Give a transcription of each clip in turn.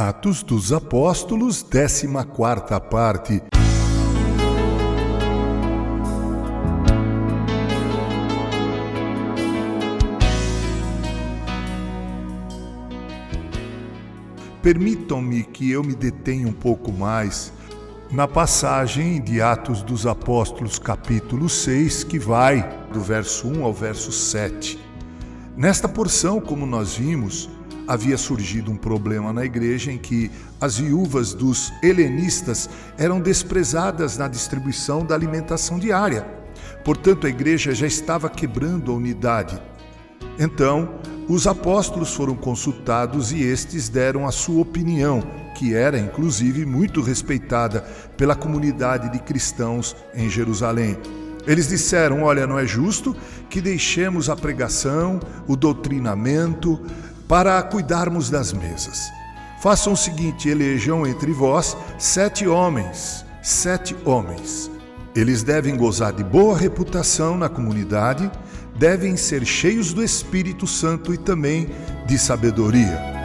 Atos dos Apóstolos, 14 parte. Permitam-me que eu me detenha um pouco mais na passagem de Atos dos Apóstolos, capítulo 6, que vai do verso 1 ao verso 7. Nesta porção, como nós vimos, havia surgido um problema na igreja em que as viúvas dos helenistas eram desprezadas na distribuição da alimentação diária. Portanto, a igreja já estava quebrando a unidade. Então, os apóstolos foram consultados e estes deram a sua opinião, que era inclusive muito respeitada pela comunidade de cristãos em Jerusalém. Eles disseram: Olha, não é justo que deixemos a pregação, o doutrinamento, para cuidarmos das mesas. Façam o seguinte: elejam entre vós sete homens, sete homens. Eles devem gozar de boa reputação na comunidade, devem ser cheios do Espírito Santo e também de sabedoria.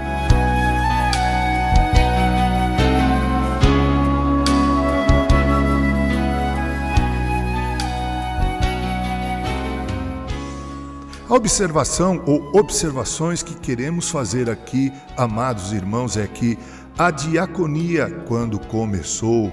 A observação ou observações que queremos fazer aqui, amados irmãos, é que a diaconia, quando começou,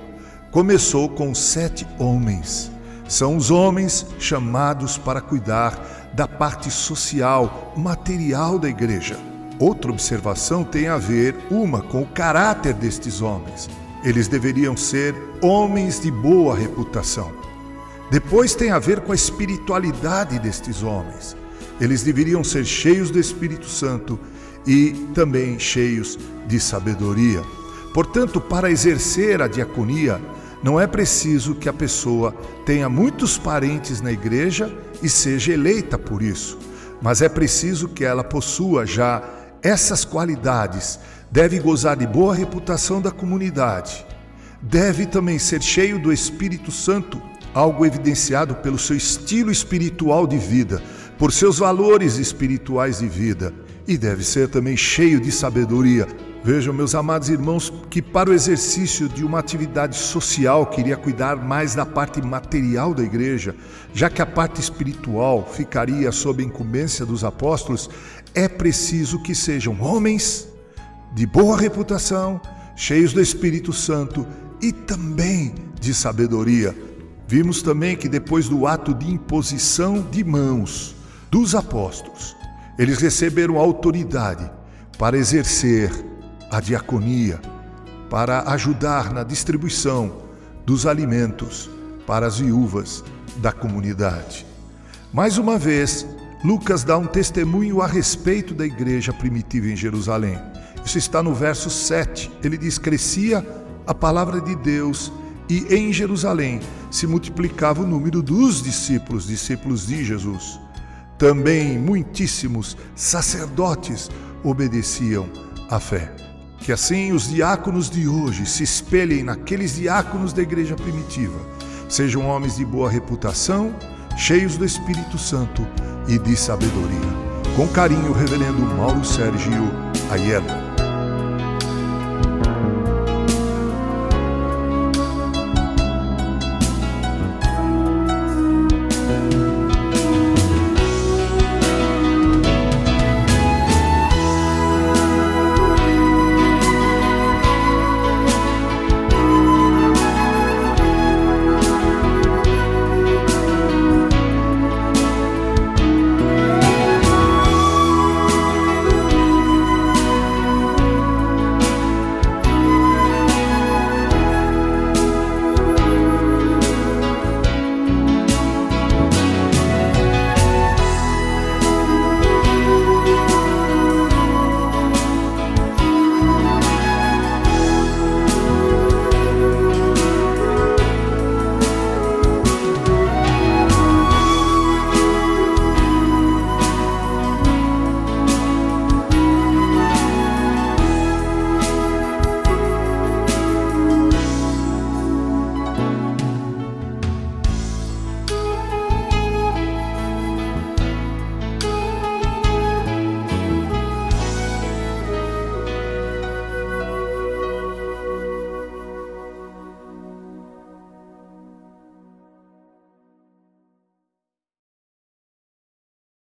começou com sete homens. São os homens chamados para cuidar da parte social, material da igreja. Outra observação tem a ver, uma, com o caráter destes homens. Eles deveriam ser homens de boa reputação. Depois tem a ver com a espiritualidade destes homens. Eles deveriam ser cheios do Espírito Santo e também cheios de sabedoria. Portanto, para exercer a diaconia, não é preciso que a pessoa tenha muitos parentes na igreja e seja eleita por isso, mas é preciso que ela possua já essas qualidades, deve gozar de boa reputação da comunidade, deve também ser cheio do Espírito Santo, algo evidenciado pelo seu estilo espiritual de vida, por seus valores espirituais de vida e deve ser também cheio de sabedoria. Vejam, meus amados irmãos, que para o exercício de uma atividade social queria cuidar mais da parte material da igreja, já que a parte espiritual ficaria sob a incumbência dos apóstolos, é preciso que sejam homens de boa reputação, cheios do Espírito Santo e também de sabedoria. Vimos também que depois do ato de imposição de mãos, dos apóstolos. Eles receberam autoridade para exercer a diaconia, para ajudar na distribuição dos alimentos para as viúvas da comunidade. Mais uma vez, Lucas dá um testemunho a respeito da igreja primitiva em Jerusalém. Isso está no verso 7. Ele diz: Crescia a palavra de Deus e em Jerusalém se multiplicava o número dos discípulos, discípulos de Jesus. Também muitíssimos sacerdotes obedeciam à fé. Que assim os diáconos de hoje se espelhem naqueles diáconos da igreja primitiva. Sejam homens de boa reputação, cheios do Espírito Santo e de sabedoria. Com carinho, reverendo Mauro Sérgio Aiello.